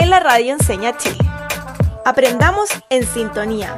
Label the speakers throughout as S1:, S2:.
S1: en la Radio Enseña Chile. Aprendamos en sintonía.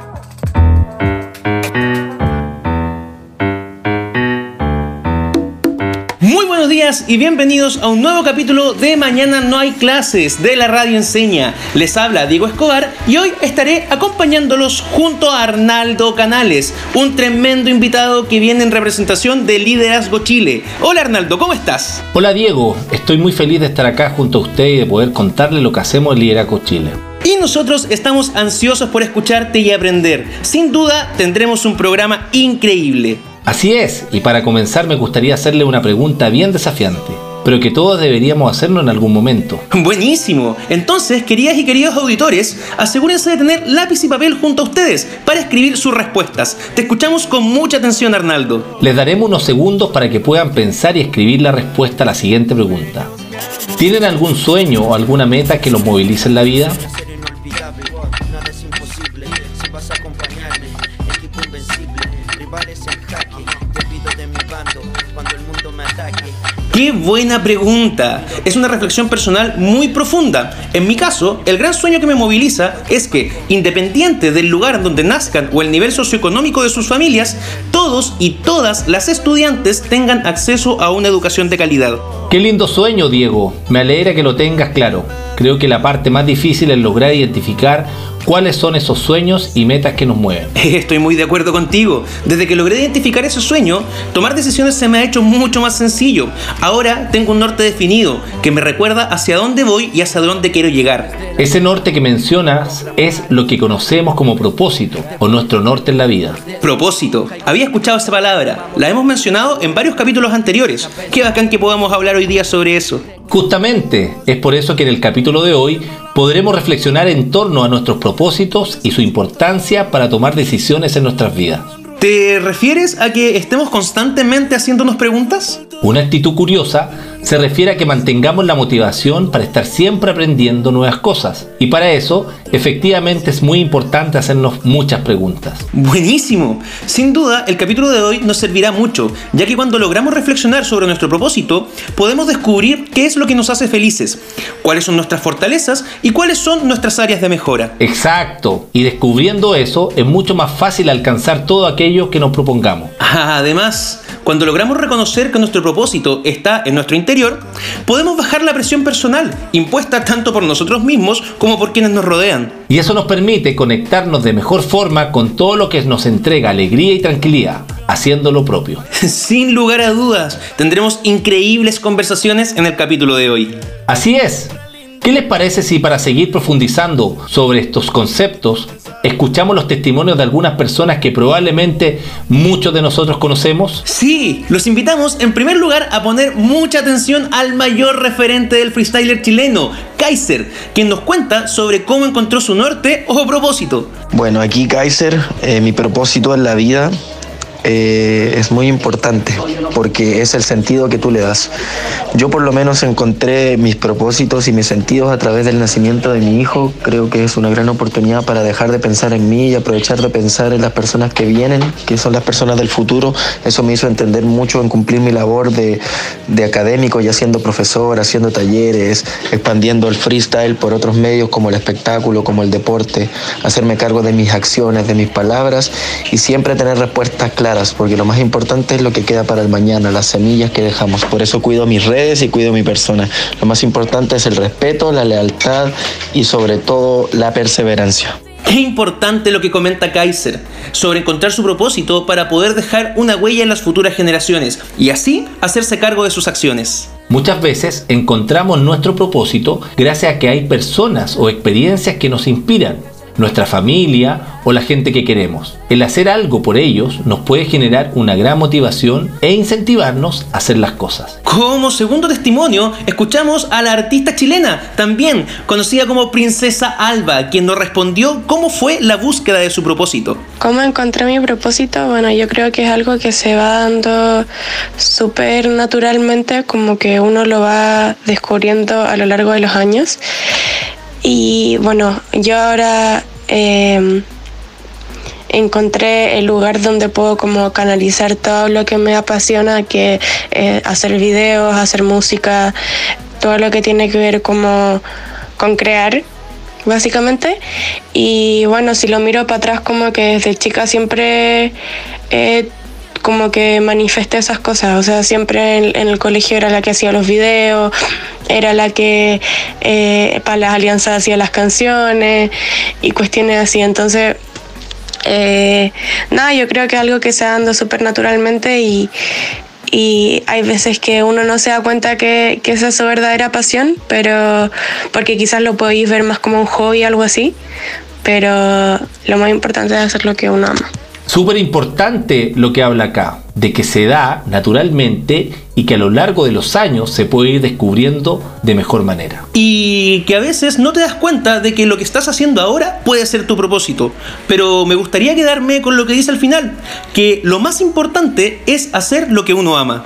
S2: Buenos días y bienvenidos a un nuevo capítulo de Mañana no hay clases de la Radio Enseña. Les habla Diego Escobar y hoy estaré acompañándolos junto a Arnaldo Canales, un tremendo invitado que viene en representación de Liderazgo Chile. Hola Arnaldo, ¿cómo estás?
S3: Hola Diego, estoy muy feliz de estar acá junto a usted y de poder contarle lo que hacemos en Liderazgo Chile.
S2: Y nosotros estamos ansiosos por escucharte y aprender. Sin duda tendremos un programa increíble.
S3: Así es, y para comenzar me gustaría hacerle una pregunta bien desafiante, pero que todos deberíamos hacerlo en algún momento.
S2: Buenísimo. Entonces, queridas y queridos auditores, asegúrense de tener lápiz y papel junto a ustedes para escribir sus respuestas. Te escuchamos con mucha atención, Arnaldo.
S3: Les daremos unos segundos para que puedan pensar y escribir la respuesta a la siguiente pregunta. ¿Tienen algún sueño o alguna meta que los movilice en la vida?
S2: Qué buena pregunta. Es una reflexión personal muy profunda. En mi caso, el gran sueño que me moviliza es que, independiente del lugar donde nazcan o el nivel socioeconómico de sus familias, todos y todas las estudiantes tengan acceso a una educación de calidad.
S3: Qué lindo sueño, Diego. Me alegra que lo tengas claro. Creo que la parte más difícil es lograr identificar cuáles son esos sueños y metas que nos mueven.
S2: Estoy muy de acuerdo contigo. Desde que logré identificar ese sueño, tomar decisiones se me ha hecho mucho más sencillo. Ahora tengo un norte definido que me recuerda hacia dónde voy y hacia dónde quiero llegar.
S3: Ese norte que mencionas es lo que conocemos como propósito o nuestro norte en la vida.
S2: Propósito. Había escuchado esa palabra. La hemos mencionado en varios capítulos anteriores. Qué bacán que podamos hablar hoy día sobre eso.
S3: Justamente, es por eso que en el capítulo de hoy podremos reflexionar en torno a nuestros propósitos y su importancia para tomar decisiones en nuestras vidas.
S2: ¿Te refieres a que estemos constantemente haciéndonos preguntas?
S3: Una actitud curiosa se refiere a que mantengamos la motivación para estar siempre aprendiendo nuevas cosas. Y para eso, efectivamente es muy importante hacernos muchas preguntas.
S2: Buenísimo. Sin duda, el capítulo de hoy nos servirá mucho, ya que cuando logramos reflexionar sobre nuestro propósito, podemos descubrir qué es lo que nos hace felices, cuáles son nuestras fortalezas y cuáles son nuestras áreas de mejora.
S3: Exacto. Y descubriendo eso, es mucho más fácil alcanzar todo aquello que nos propongamos.
S2: Además, cuando logramos reconocer que nuestro propósito está en nuestro interior, podemos bajar la presión personal, impuesta tanto por nosotros mismos como por quienes nos rodean.
S3: Y eso nos permite conectarnos de mejor forma con todo lo que nos entrega alegría y tranquilidad, haciendo lo propio.
S2: Sin lugar a dudas, tendremos increíbles conversaciones en el capítulo de hoy.
S3: Así es. ¿Qué les parece si para seguir profundizando sobre estos conceptos, escuchamos los testimonios de algunas personas que probablemente muchos de nosotros conocemos?
S2: Sí, los invitamos en primer lugar a poner mucha atención al mayor referente del freestyler chileno, Kaiser, quien nos cuenta sobre cómo encontró su norte o propósito.
S4: Bueno, aquí Kaiser, eh, mi propósito en la vida eh, es muy importante porque es el sentido que tú le das. Yo por lo menos encontré mis propósitos y mis sentidos a través del nacimiento de mi hijo. Creo que es una gran oportunidad para dejar de pensar en mí y aprovechar de pensar en las personas que vienen, que son las personas del futuro. Eso me hizo entender mucho en cumplir mi labor de, de académico, ya siendo profesor, haciendo talleres, expandiendo el freestyle por otros medios como el espectáculo, como el deporte, hacerme cargo de mis acciones, de mis palabras y siempre tener respuestas claras, porque lo más importante es lo que queda para el mañana, las semillas que dejamos. Por eso cuido mis redes y cuido mi persona. Lo más importante es el respeto, la lealtad y sobre todo la perseverancia.
S2: Qué importante lo que comenta Kaiser sobre encontrar su propósito para poder dejar una huella en las futuras generaciones y así hacerse cargo de sus acciones.
S3: Muchas veces encontramos nuestro propósito gracias a que hay personas o experiencias que nos inspiran. Nuestra familia o la gente que queremos. El hacer algo por ellos nos puede generar una gran motivación e incentivarnos a hacer las cosas.
S2: Como segundo testimonio, escuchamos a la artista chilena, también conocida como Princesa Alba, quien nos respondió cómo fue la búsqueda de su propósito.
S5: ¿Cómo encontré mi propósito? Bueno, yo creo que es algo que se va dando súper naturalmente, como que uno lo va descubriendo a lo largo de los años. Y bueno, yo ahora eh, encontré el lugar donde puedo como canalizar todo lo que me apasiona, que hacer videos, hacer música, todo lo que tiene que ver como con crear básicamente. Y bueno, si lo miro para atrás, como que desde chica siempre eh, como que manifesté esas cosas. O sea, siempre en, el colegio era la que hacía los videos, era la que eh, para las alianzas hacía las canciones y cuestiones así. Entonces, eh, nada, yo creo que es algo que se dando súper naturalmente y, y hay veces que uno no se da cuenta que, que, esa es su verdadera pasión, pero porque quizás lo podéis ver más como un hobby, algo así, pero lo más importante es hacer lo que uno ama.
S3: Súper importante lo que habla acá, de que se da naturalmente y que a lo largo de los años se puede ir descubriendo de mejor manera.
S2: Y que a veces no te das cuenta de que lo que estás haciendo ahora puede ser tu propósito. Pero me gustaría quedarme con lo que dice al final, que lo más importante es hacer lo que uno ama.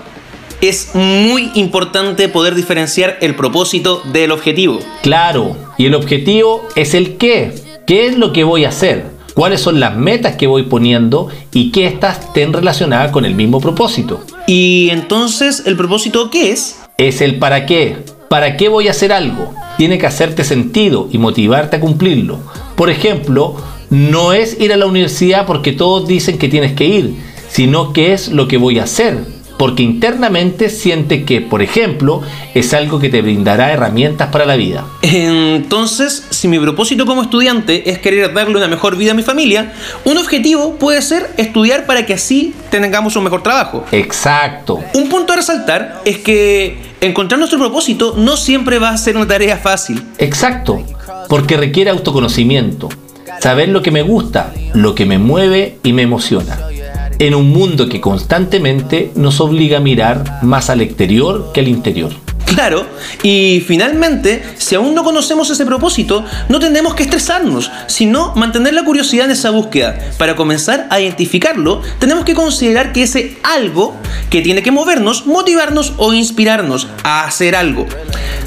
S2: Es muy importante poder diferenciar el propósito del objetivo.
S3: Claro, y el objetivo es el qué. ¿Qué es lo que voy a hacer? Cuáles son las metas que voy poniendo y que éstas estén relacionadas con el mismo propósito.
S2: ¿Y entonces el propósito qué es?
S3: Es el para qué. ¿Para qué voy a hacer algo? Tiene que hacerte sentido y motivarte a cumplirlo. Por ejemplo, no es ir a la universidad porque todos dicen que tienes que ir, sino que es lo que voy a hacer, porque internamente siente que, por ejemplo, es algo que te brindará herramientas para la vida.
S2: Entonces, si mi propósito como estudiante es querer darle una mejor vida a mi familia, un objetivo puede ser estudiar para que así tengamos un mejor trabajo.
S3: Exacto.
S2: Un punto a resaltar es que encontrar nuestro propósito no siempre va a ser una tarea fácil.
S3: Exacto, porque requiere autoconocimiento, saber lo que me gusta, lo que me mueve y me emociona en un mundo que constantemente nos obliga a mirar más al exterior que al interior.
S2: Claro, y finalmente, si aún no conocemos ese propósito, no tenemos que estresarnos, sino mantener la curiosidad en esa búsqueda. Para comenzar a identificarlo, tenemos que considerar que ese algo que tiene que movernos, motivarnos o inspirarnos a hacer algo,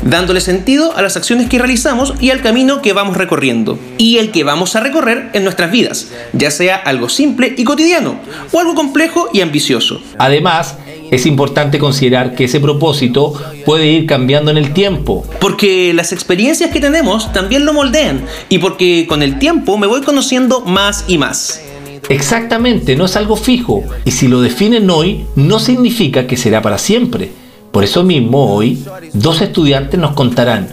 S2: dándole sentido a las acciones que realizamos y al camino que vamos recorriendo, y el que vamos a recorrer en nuestras vidas, ya sea algo simple y cotidiano, o algo complejo y ambicioso.
S3: Además, es importante considerar que ese propósito puede ir cambiando en el tiempo.
S2: Porque las experiencias que tenemos también lo moldean y porque con el tiempo me voy conociendo más y más.
S3: Exactamente, no es algo fijo y si lo definen hoy no significa que será para siempre. Por eso mismo hoy dos estudiantes nos contarán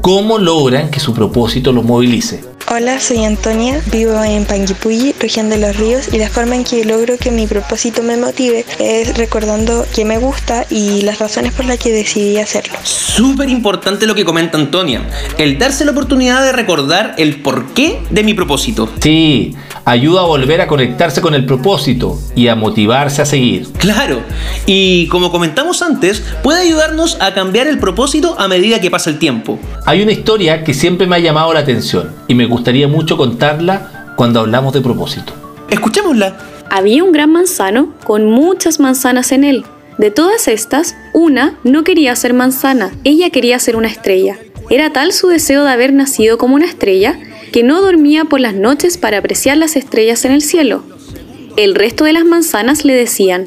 S3: cómo logran que su propósito los movilice.
S6: Hola, soy Antonia, vivo en Panguipulli, región de los ríos, y la forma en que logro que mi propósito me motive es recordando que me gusta y las razones por las que decidí hacerlo.
S2: Súper importante lo que comenta Antonia, el darse la oportunidad de recordar el porqué de mi propósito.
S3: Sí, ayuda a volver a conectarse con el propósito y a motivarse a seguir.
S2: Claro, y como comentamos antes, puede ayudarnos a cambiar el propósito a medida que pasa el tiempo.
S3: Hay una historia que siempre me ha llamado la atención y me gustaría mucho contarla cuando hablamos de propósito.
S2: Escuchémosla.
S7: Había un gran manzano con muchas manzanas en él. De todas estas, una no quería ser manzana, ella quería ser una estrella. Era tal su deseo de haber nacido como una estrella que no dormía por las noches para apreciar las estrellas en el cielo. El resto de las manzanas le decían,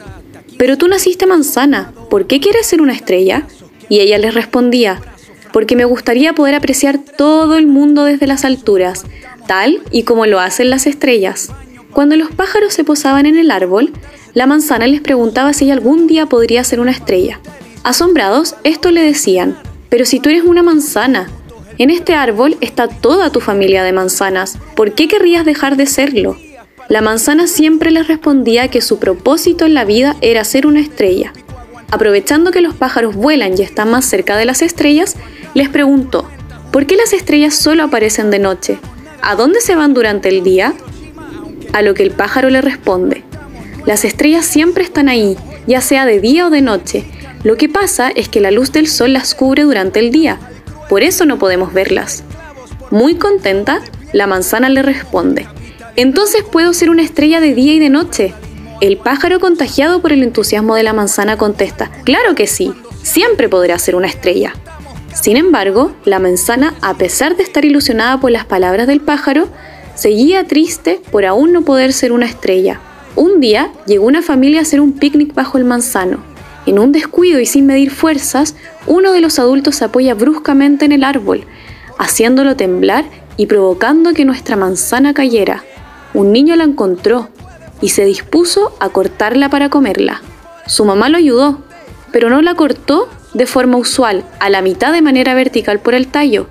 S7: pero tú naciste manzana, ¿por qué quieres ser una estrella? Y ella les respondía, porque me gustaría poder apreciar todo el mundo desde las alturas, tal y como lo hacen las estrellas. Cuando los pájaros se posaban en el árbol, la manzana les preguntaba si algún día podría ser una estrella. Asombrados, esto le decían, pero si tú eres una manzana, en este árbol está toda tu familia de manzanas, ¿por qué querrías dejar de serlo? La manzana siempre les respondía que su propósito en la vida era ser una estrella. Aprovechando que los pájaros vuelan y están más cerca de las estrellas, les preguntó, ¿por qué las estrellas solo aparecen de noche? ¿A dónde se van durante el día? A lo que el pájaro le responde, las estrellas siempre están ahí, ya sea de día o de noche. Lo que pasa es que la luz del sol las cubre durante el día, por eso no podemos verlas. Muy contenta, la manzana le responde, entonces puedo ser una estrella de día y de noche. El pájaro contagiado por el entusiasmo de la manzana contesta, claro que sí, siempre podrá ser una estrella. Sin embargo, la manzana, a pesar de estar ilusionada por las palabras del pájaro, seguía triste por aún no poder ser una estrella. Un día llegó una familia a hacer un picnic bajo el manzano. En un descuido y sin medir fuerzas, uno de los adultos se apoya bruscamente en el árbol, haciéndolo temblar y provocando que nuestra manzana cayera. Un niño la encontró y se dispuso a cortarla para comerla. Su mamá lo ayudó, pero no la cortó de forma usual, a la mitad de manera vertical por el tallo,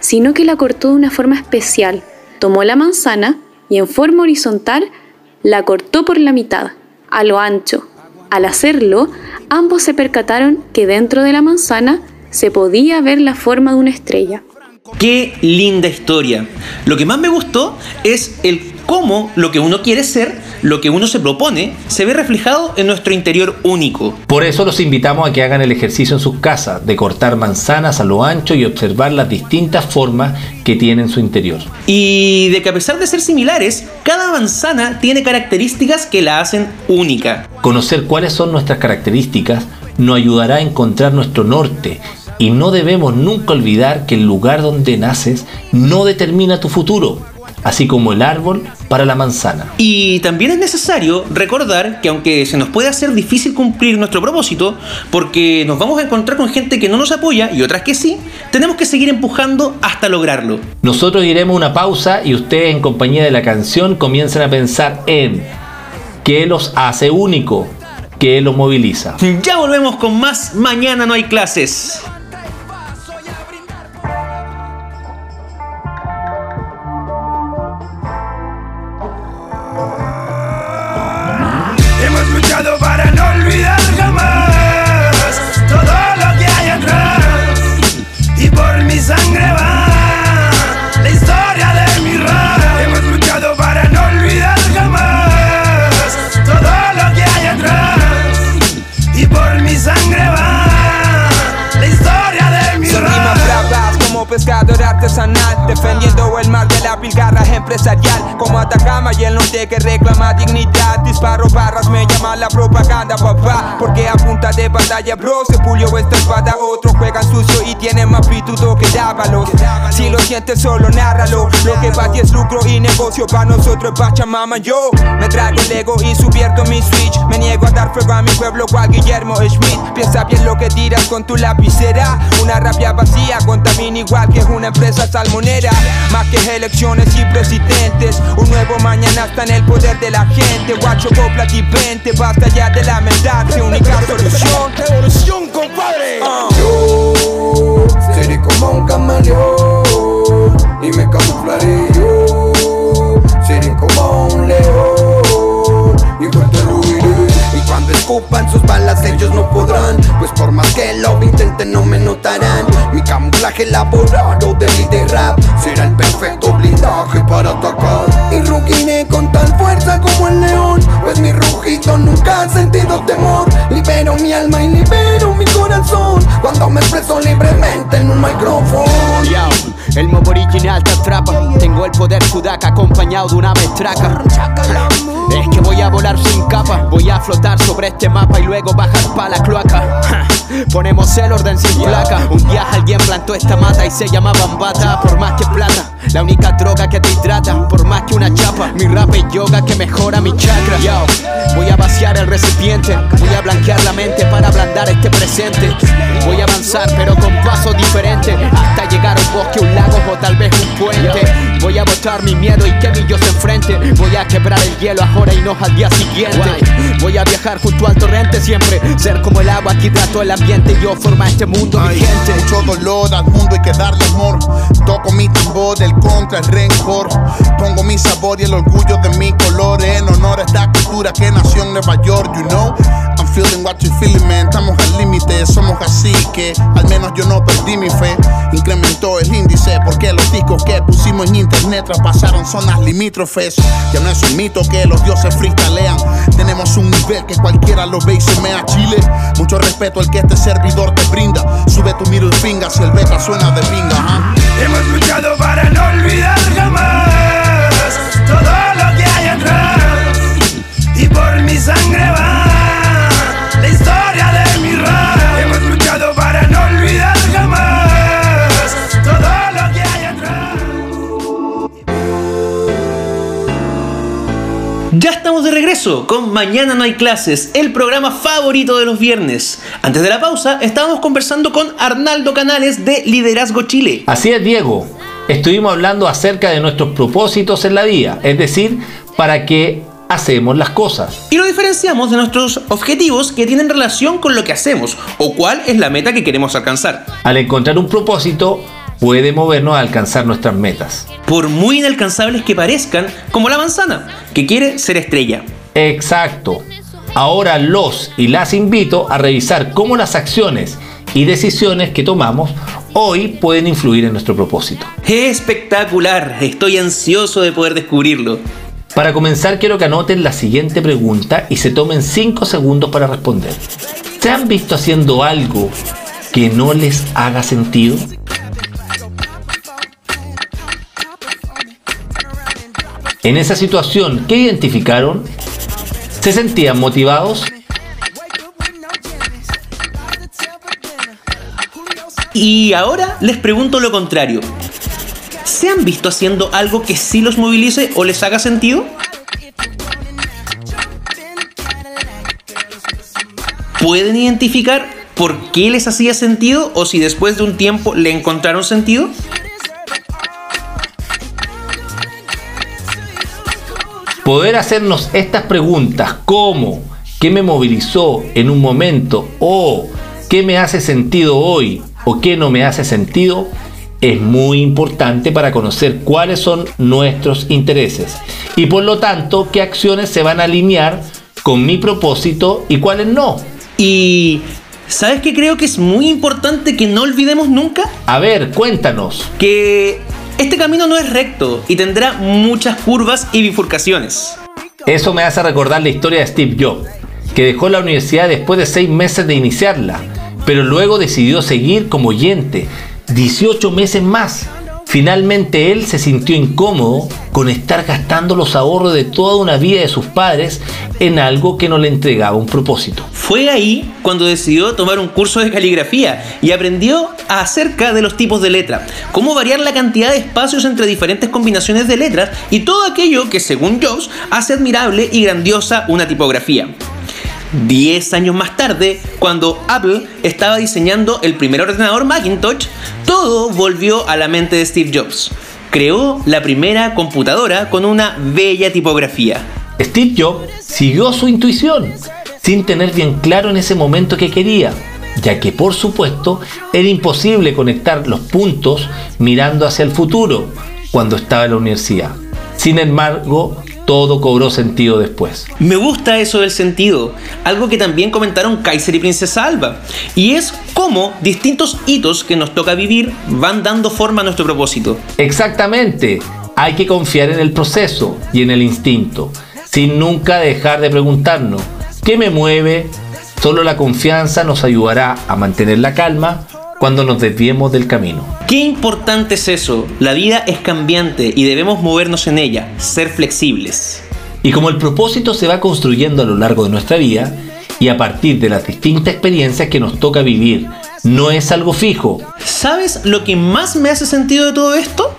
S7: sino que la cortó de una forma especial. Tomó la manzana y en forma horizontal la cortó por la mitad, a lo ancho. Al hacerlo, ambos se percataron que dentro de la manzana se podía ver la forma de una estrella.
S2: Qué linda historia. Lo que más me gustó es el cómo lo que uno quiere ser, lo que uno se propone, se ve reflejado en nuestro interior único.
S3: Por eso los invitamos a que hagan el ejercicio en sus casas, de cortar manzanas a lo ancho y observar las distintas formas que tiene en su interior.
S2: Y de que a pesar de ser similares, cada manzana tiene características que la hacen única.
S3: Conocer cuáles son nuestras características nos ayudará a encontrar nuestro norte y no debemos nunca olvidar que el lugar donde naces no determina tu futuro así como el árbol para la manzana.
S2: Y también es necesario recordar que aunque se nos puede hacer difícil cumplir nuestro propósito, porque nos vamos a encontrar con gente que no nos apoya y otras que sí, tenemos que seguir empujando hasta lograrlo.
S3: Nosotros iremos una pausa y ustedes en compañía de la canción comiencen a pensar en qué los hace único, qué los moviliza.
S2: Ya volvemos con más Mañana no hay clases.
S8: Defendiendo el mar de la pilgarra empresarial. Como Atacama y el norte que reclama dignidad. Disparo barras, me llama la propaganda papá. Porque a punta de batalla bro se pulió esta espada. Otros juegan sucio y tienen más pitudo que dávalos Si lo sientes solo nárralo. Lo que para ti es lucro y negocio para nosotros es pachamama. Yo me trago el ego y subierto mi switch Me niego a dar fuego a mi pueblo cual Guillermo Schmidt Piensa bien lo que tiras con tu lapicera Una rabia vacía contamina igual que una empresa salmonera. Más que elecciones y presidentes, un nuevo mañana está en el poder de la gente. Guacho, copla y vente, basta ya de lamentarse. Única solución,
S9: revolución, compadre. Uh. Yo seré como un camaleón y me camuflaré yo. Seré como un león Escupan sus balas, ellos no podrán. Pues por más que lo intenten, no me notarán. Mi camuflaje elaborado de líder rap será el perfecto blindaje para atacar. Y ruginé con tal fuerza como el león, pues mi rugido nunca ha sentido temor. Libero mi alma y libero mi corazón cuando me expreso libremente en un micrófono.
S10: el modo original te atrapa. Tengo el poder sudaca acompañado de una mestraca. Es que voy a volar sin capa, voy a flotar sobre este mapa y luego bajar pa' la cloaca. Ponemos el orden sin placa. Un día alguien plantó esta mata y se llamaba bata. Por más que plata, la única droga que te hidrata. Por más que una chapa, mi rap es yoga que mejora mi chakra. Yo, voy a vaciar el recipiente. Voy a blanquear la mente para ablandar este presente. Voy a avanzar, pero con pasos diferentes. Hasta llegar a un bosque, un lago o tal vez un puente. Voy a botar mi miedo y que mi yo se enfrente. Voy a quebrar el hielo ahora y no al día siguiente. Voy a viajar junto al torrente siempre. Ser como el agua que hidrato el ambiente. Yo forma este mundo vigente.
S11: Mucho dolor al mundo hay que darle amor. Toco mi tambor, el contra el rencor. Pongo mi sabor y el orgullo de mi color en honor a esta cultura que nació en Nueva York, you know. I'm feeling what you feeling. Estamos al límite, somos así que al menos yo no perdí mi fe. Incrementó el índice porque los discos que pusimos en internet traspasaron zonas limítrofes. Ya no es un mito que los dioses freestalean. Tenemos un nivel que cualquiera lo ve y se mea Chile. Mucho respeto al que este servidor te brinda. Sube tu middle finger si el beta suena de pinga. ajá.
S9: Hemos luchado para no olvidar jamás todo lo que hay atrás. Y por mi sangre va
S2: Ya estamos de regreso con Mañana no hay clases, el programa favorito de los viernes. Antes de la pausa, estábamos conversando con Arnaldo Canales de Liderazgo Chile.
S3: Así es, Diego. Estuvimos hablando acerca de nuestros propósitos en la vida, es decir, para qué hacemos las cosas.
S2: Y lo diferenciamos de nuestros objetivos que tienen relación con lo que hacemos o cuál es la meta que queremos alcanzar.
S3: Al encontrar un propósito, puede movernos a alcanzar nuestras metas.
S2: Por muy inalcanzables que parezcan, como la manzana, que quiere ser estrella.
S3: Exacto. Ahora los y las invito a revisar cómo las acciones y decisiones que tomamos hoy pueden influir en nuestro propósito.
S2: Espectacular, estoy ansioso de poder descubrirlo.
S3: Para comenzar quiero que anoten la siguiente pregunta y se tomen 5 segundos para responder. ¿Se han visto haciendo algo que no les haga sentido? En esa situación, ¿qué identificaron? ¿Se sentían motivados?
S2: Y ahora les pregunto lo contrario. ¿Se han visto haciendo algo que sí los movilice o les haga sentido? ¿Pueden identificar por qué les hacía sentido o si después de un tiempo le encontraron sentido?
S3: Poder hacernos estas preguntas como ¿qué me movilizó en un momento? o ¿qué me hace sentido hoy? o ¿qué no me hace sentido? es muy importante para conocer cuáles son nuestros intereses y por lo tanto qué acciones se van a alinear con mi propósito y cuáles no.
S2: Y ¿sabes qué creo que es muy importante que no olvidemos nunca?
S3: A ver, cuéntanos.
S2: Que este camino no es recto y tendrá muchas curvas y bifurcaciones.
S3: Eso me hace recordar la historia de Steve Jobs, que dejó la universidad después de seis meses de iniciarla, pero luego decidió seguir como oyente 18 meses más. Finalmente él se sintió incómodo con estar gastando los ahorros de toda una vida de sus padres en algo que no le entregaba un propósito.
S2: Fue ahí cuando decidió tomar un curso de caligrafía y aprendió acerca de los tipos de letra, cómo variar la cantidad de espacios entre diferentes combinaciones de letras y todo aquello que según Jobs hace admirable y grandiosa una tipografía. Diez años más tarde, cuando Apple estaba diseñando el primer ordenador Macintosh, todo volvió a la mente de Steve Jobs. Creó la primera computadora con una bella tipografía.
S3: Steve Jobs siguió su intuición, sin tener bien claro en ese momento que quería, ya que por supuesto era imposible conectar los puntos mirando hacia el futuro cuando estaba en la universidad. Sin embargo, todo cobró sentido después.
S2: Me gusta eso del sentido, algo que también comentaron Kaiser y Princesa Alba, y es cómo distintos hitos que nos toca vivir van dando forma a nuestro propósito.
S3: Exactamente, hay que confiar en el proceso y en el instinto, sin nunca dejar de preguntarnos, ¿qué me mueve? Solo la confianza nos ayudará a mantener la calma cuando nos desviemos del camino.
S2: Qué importante es eso. La vida es cambiante y debemos movernos en ella, ser flexibles.
S3: Y como el propósito se va construyendo a lo largo de nuestra vida y a partir de las distintas experiencias que nos toca vivir, no es algo fijo.
S2: ¿Sabes lo que más me hace sentido de todo esto?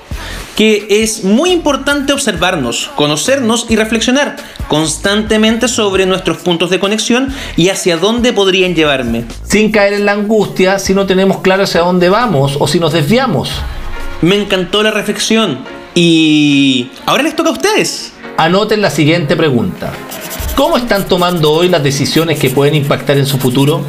S2: Que es muy importante observarnos, conocernos y reflexionar constantemente sobre nuestros puntos de conexión y hacia dónde podrían llevarme.
S3: Sin caer en la angustia si no tenemos claro hacia dónde vamos o si nos desviamos.
S2: Me encantó la reflexión y ahora les toca a ustedes.
S3: Anoten la siguiente pregunta. ¿Cómo están tomando hoy las decisiones que pueden impactar en su futuro?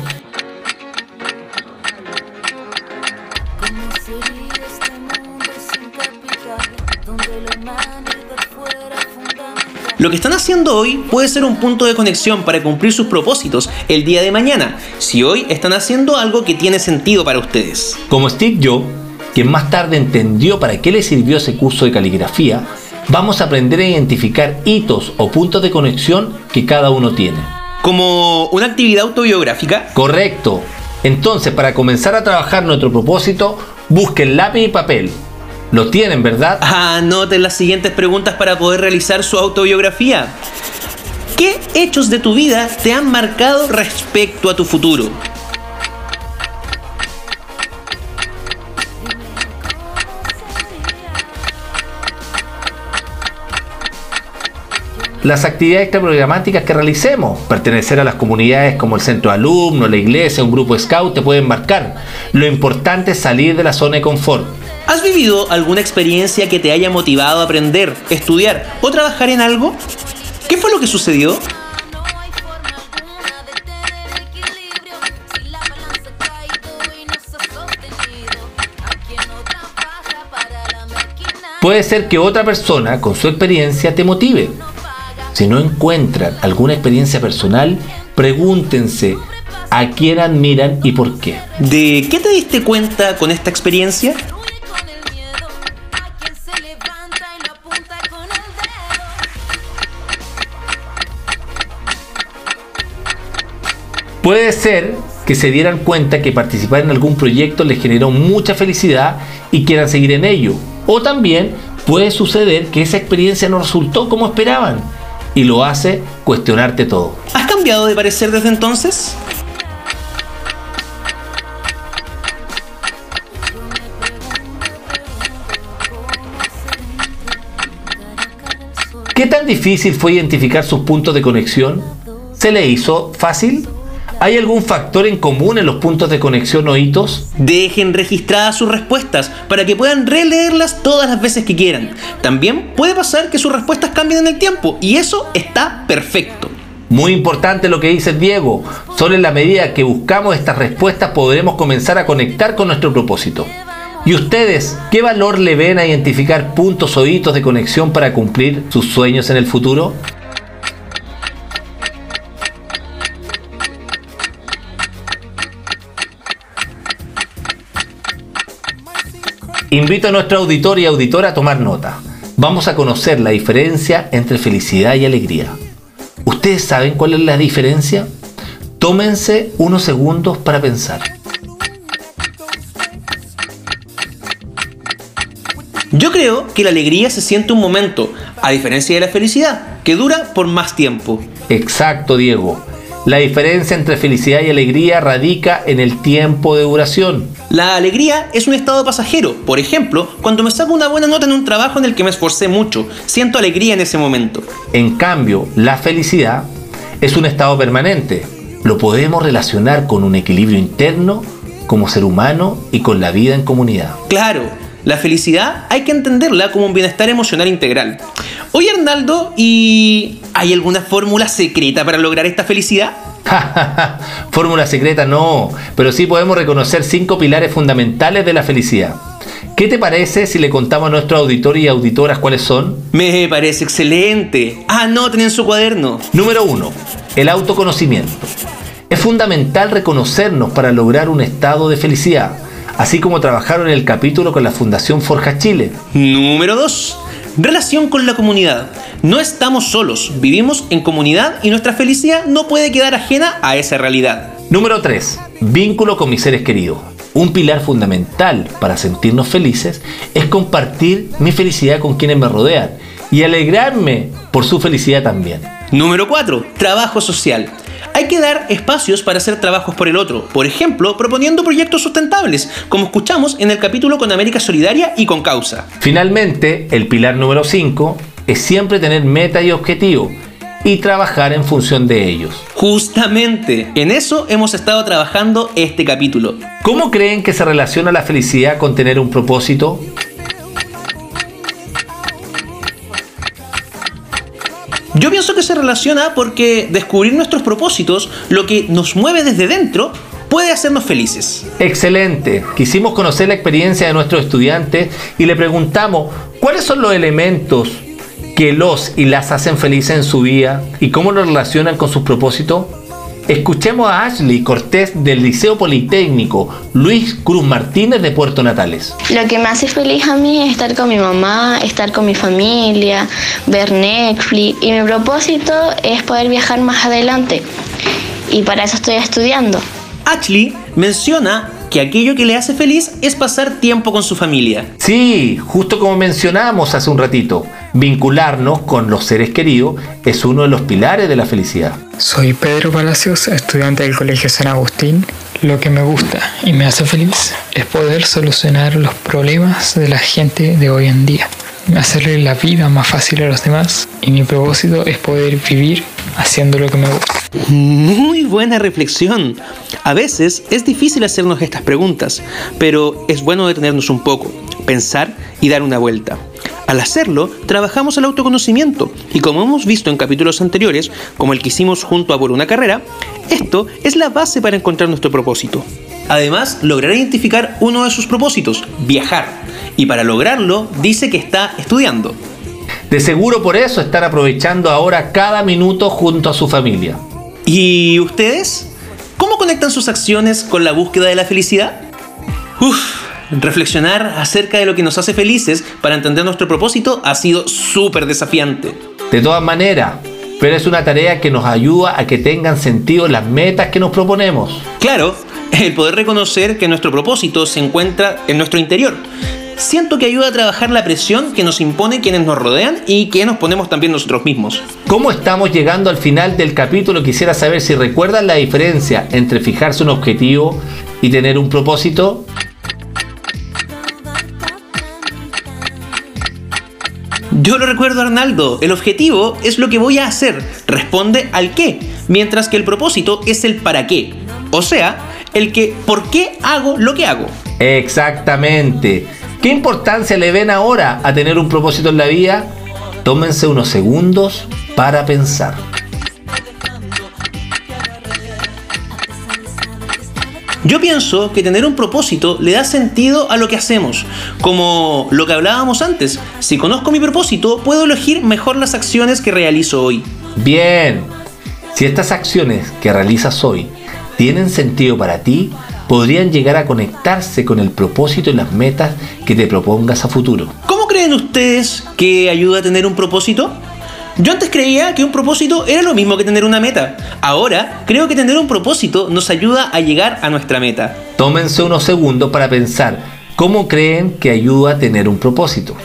S2: Lo que están haciendo hoy puede ser un punto de conexión para cumplir sus propósitos el día de mañana, si hoy están haciendo algo que tiene sentido para ustedes.
S3: Como Steve Jobs, quien más tarde entendió para qué le sirvió ese curso de caligrafía, vamos a aprender a identificar hitos o puntos de conexión que cada uno tiene.
S2: ¿Como una actividad autobiográfica?
S3: Correcto. Entonces, para comenzar a trabajar nuestro propósito, busquen lápiz y papel. Lo tienen, ¿verdad?
S2: Anoten las siguientes preguntas para poder realizar su autobiografía. ¿Qué hechos de tu vida te han marcado respecto a tu futuro?
S3: las actividades extraprogramáticas que realicemos. Pertenecer a las comunidades como el centro de alumnos, la iglesia, un grupo scout te pueden marcar. Lo importante es salir de la zona de confort.
S2: ¿Has vivido alguna experiencia que te haya motivado a aprender, estudiar o trabajar en algo? ¿Qué fue lo que sucedió?
S3: Puede ser que otra persona con su experiencia te motive. Si no encuentran alguna experiencia personal, pregúntense a quién admiran y por qué.
S2: ¿De qué te diste cuenta con esta experiencia?
S3: Puede ser que se dieran cuenta que participar en algún proyecto les generó mucha felicidad y quieran seguir en ello. O también puede suceder que esa experiencia no resultó como esperaban y lo hace cuestionarte todo.
S2: ¿Has cambiado de parecer desde entonces?
S3: ¿Qué tan difícil fue identificar sus puntos de conexión? ¿Se le hizo fácil? ¿Hay algún factor en común en los puntos de conexión o hitos?
S2: Dejen registradas sus respuestas para que puedan releerlas todas las veces que quieran. También puede pasar que sus respuestas cambien en el tiempo y eso está perfecto.
S3: Muy importante lo que dice Diego. Solo en la medida que buscamos estas respuestas podremos comenzar a conectar con nuestro propósito. ¿Y ustedes qué valor le ven a identificar puntos o hitos de conexión para cumplir sus sueños en el futuro? Invito a nuestro auditor y auditora a tomar nota. Vamos a conocer la diferencia entre felicidad y alegría. ¿Ustedes saben cuál es la diferencia? Tómense unos segundos para pensar.
S2: Yo creo que la alegría se siente un momento, a diferencia de la felicidad, que dura por más tiempo.
S3: Exacto, Diego. La diferencia entre felicidad y alegría radica en el tiempo de duración.
S2: La alegría es un estado pasajero. Por ejemplo, cuando me saco una buena nota en un trabajo en el que me esforcé mucho, siento alegría en ese momento.
S3: En cambio, la felicidad es un estado permanente. Lo podemos relacionar con un equilibrio interno como ser humano y con la vida en comunidad.
S2: Claro, la felicidad hay que entenderla como un bienestar emocional integral. Oye Arnaldo, ¿y hay alguna fórmula secreta para lograr esta felicidad?
S3: fórmula secreta no, pero sí podemos reconocer cinco pilares fundamentales de la felicidad. ¿Qué te parece si le contamos a nuestros auditores y auditoras cuáles son?
S2: Me parece excelente. Anoten en su cuaderno.
S3: Número uno, el autoconocimiento. Es fundamental reconocernos para lograr un estado de felicidad así como trabajaron en el capítulo con la Fundación Forja Chile.
S2: Número 2. Relación con la comunidad. No estamos solos, vivimos en comunidad y nuestra felicidad no puede quedar ajena a esa realidad.
S3: Número 3. Vínculo con mis seres queridos. Un pilar fundamental para sentirnos felices es compartir mi felicidad con quienes me rodean y alegrarme por su felicidad también.
S2: Número 4. Trabajo social. Hay que dar espacios para hacer trabajos por el otro, por ejemplo, proponiendo proyectos sustentables, como escuchamos en el capítulo con América Solidaria y con Causa.
S3: Finalmente, el pilar número 5 es siempre tener meta y objetivo y trabajar en función de ellos.
S2: Justamente, en eso hemos estado trabajando este capítulo.
S3: ¿Cómo creen que se relaciona la felicidad con tener un propósito?
S2: Yo pienso que se relaciona porque descubrir nuestros propósitos, lo que nos mueve desde dentro, puede hacernos felices.
S3: Excelente. Quisimos conocer la experiencia de nuestros estudiantes y le preguntamos cuáles son los elementos que los y las hacen felices en su vida y cómo lo relacionan con sus propósitos? Escuchemos a Ashley Cortés del Liceo Politécnico Luis Cruz Martínez de Puerto Natales.
S12: Lo que me hace feliz a mí es estar con mi mamá, estar con mi familia, ver Netflix y mi propósito es poder viajar más adelante y para eso estoy estudiando.
S2: Ashley menciona que aquello que le hace feliz es pasar tiempo con su familia.
S3: Sí, justo como mencionábamos hace un ratito, vincularnos con los seres queridos es uno de los pilares de la felicidad.
S13: Soy Pedro Palacios, estudiante del Colegio San Agustín. Lo que me gusta y me hace feliz es poder solucionar los problemas de la gente de hoy en día, hacerle la vida más fácil a los demás y mi propósito es poder vivir haciendo lo que me gusta.
S2: Muy buena reflexión. A veces es difícil hacernos estas preguntas, pero es bueno detenernos un poco, pensar y dar una vuelta. Al hacerlo, trabajamos el autoconocimiento y como hemos visto en capítulos anteriores, como el que hicimos junto a Por una carrera, esto es la base para encontrar nuestro propósito. Además, logrará identificar uno de sus propósitos, viajar, y para lograrlo dice que está estudiando.
S3: De seguro por eso están aprovechando ahora cada minuto junto a su familia.
S2: ¿Y ustedes? ¿Cómo conectan sus acciones con la búsqueda de la felicidad? Uf, reflexionar acerca de lo que nos hace felices para entender nuestro propósito ha sido súper desafiante.
S3: De todas maneras, pero es una tarea que nos ayuda a que tengan sentido las metas que nos proponemos.
S2: Claro, el poder reconocer que nuestro propósito se encuentra en nuestro interior. Siento que ayuda a trabajar la presión que nos impone quienes nos rodean y que nos ponemos también nosotros mismos.
S3: ¿Cómo estamos llegando al final del capítulo? Quisiera saber si recuerdan la diferencia entre fijarse un objetivo y tener un propósito.
S2: Yo lo recuerdo, Arnaldo. El objetivo es lo que voy a hacer, responde al qué, mientras que el propósito es el para qué. O sea, el que por qué hago lo que hago.
S3: Exactamente. ¿Qué importancia le ven ahora a tener un propósito en la vida? Tómense unos segundos para pensar.
S2: Yo pienso que tener un propósito le da sentido a lo que hacemos, como lo que hablábamos antes. Si conozco mi propósito, puedo elegir mejor las acciones que realizo hoy.
S3: Bien, si estas acciones que realizas hoy tienen sentido para ti, podrían llegar a conectarse con el propósito y las metas que te propongas a futuro.
S2: ¿Cómo creen ustedes que ayuda a tener un propósito? Yo antes creía que un propósito era lo mismo que tener una meta. Ahora creo que tener un propósito nos ayuda a llegar a nuestra meta.
S3: Tómense unos segundos para pensar cómo creen que ayuda a tener un propósito.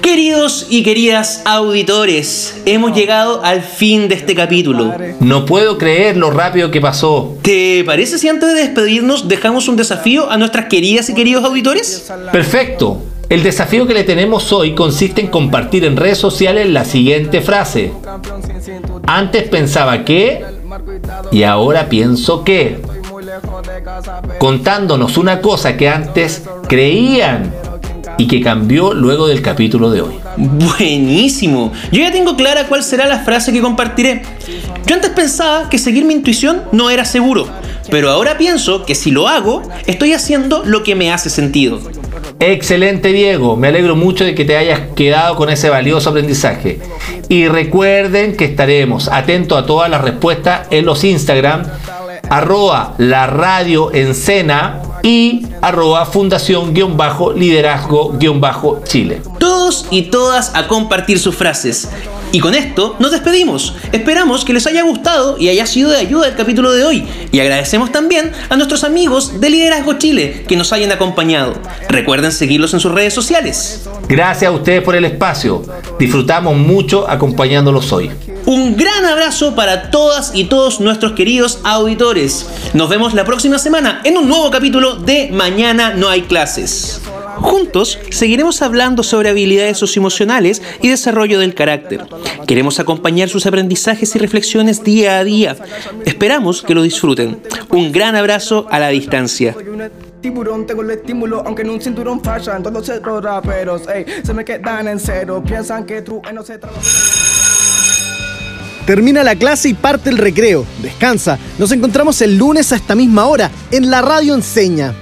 S2: Queridos y queridas auditores, hemos llegado al fin de este capítulo.
S3: No puedo creer lo rápido que pasó.
S2: ¿Te parece si antes de despedirnos dejamos un desafío a nuestras queridas y queridos auditores?
S3: Perfecto. El desafío que le tenemos hoy consiste en compartir en redes sociales la siguiente frase. Antes pensaba que y ahora pienso que. Contándonos una cosa que antes creían y que cambió luego del capítulo de hoy.
S2: Buenísimo. Yo ya tengo clara cuál será la frase que compartiré. Yo antes pensaba que seguir mi intuición no era seguro, pero ahora pienso que si lo hago, estoy haciendo lo que me hace sentido.
S3: Excelente Diego, me alegro mucho de que te hayas quedado con ese valioso aprendizaje. Y recuerden que estaremos atentos a todas las respuestas en los Instagram, arroba la radio en cena y arroba fundación-liderazgo-chile.
S2: Todos y todas a compartir sus frases. Y con esto nos despedimos. Esperamos que les haya gustado y haya sido de ayuda el capítulo de hoy. Y agradecemos también a nuestros amigos de Liderazgo Chile que nos hayan acompañado. Recuerden seguirlos en sus redes sociales.
S3: Gracias a ustedes por el espacio. Disfrutamos mucho acompañándolos hoy.
S2: Un gran abrazo para todas y todos nuestros queridos auditores. Nos vemos la próxima semana en un nuevo capítulo de Mañana no hay clases. Juntos seguiremos hablando sobre habilidades socioemocionales y desarrollo del carácter. Queremos acompañar sus aprendizajes y reflexiones día a día. Esperamos que lo disfruten. Un gran abrazo a la distancia.
S14: Tiburón, tengo el estímulo, aunque en un cinturón fallan todos los raperos, ey, se me quedan en cero, piensan que true no se trata
S15: Termina la clase y parte el recreo. Descansa. Nos encontramos el lunes a esta misma hora en la radio Enseña.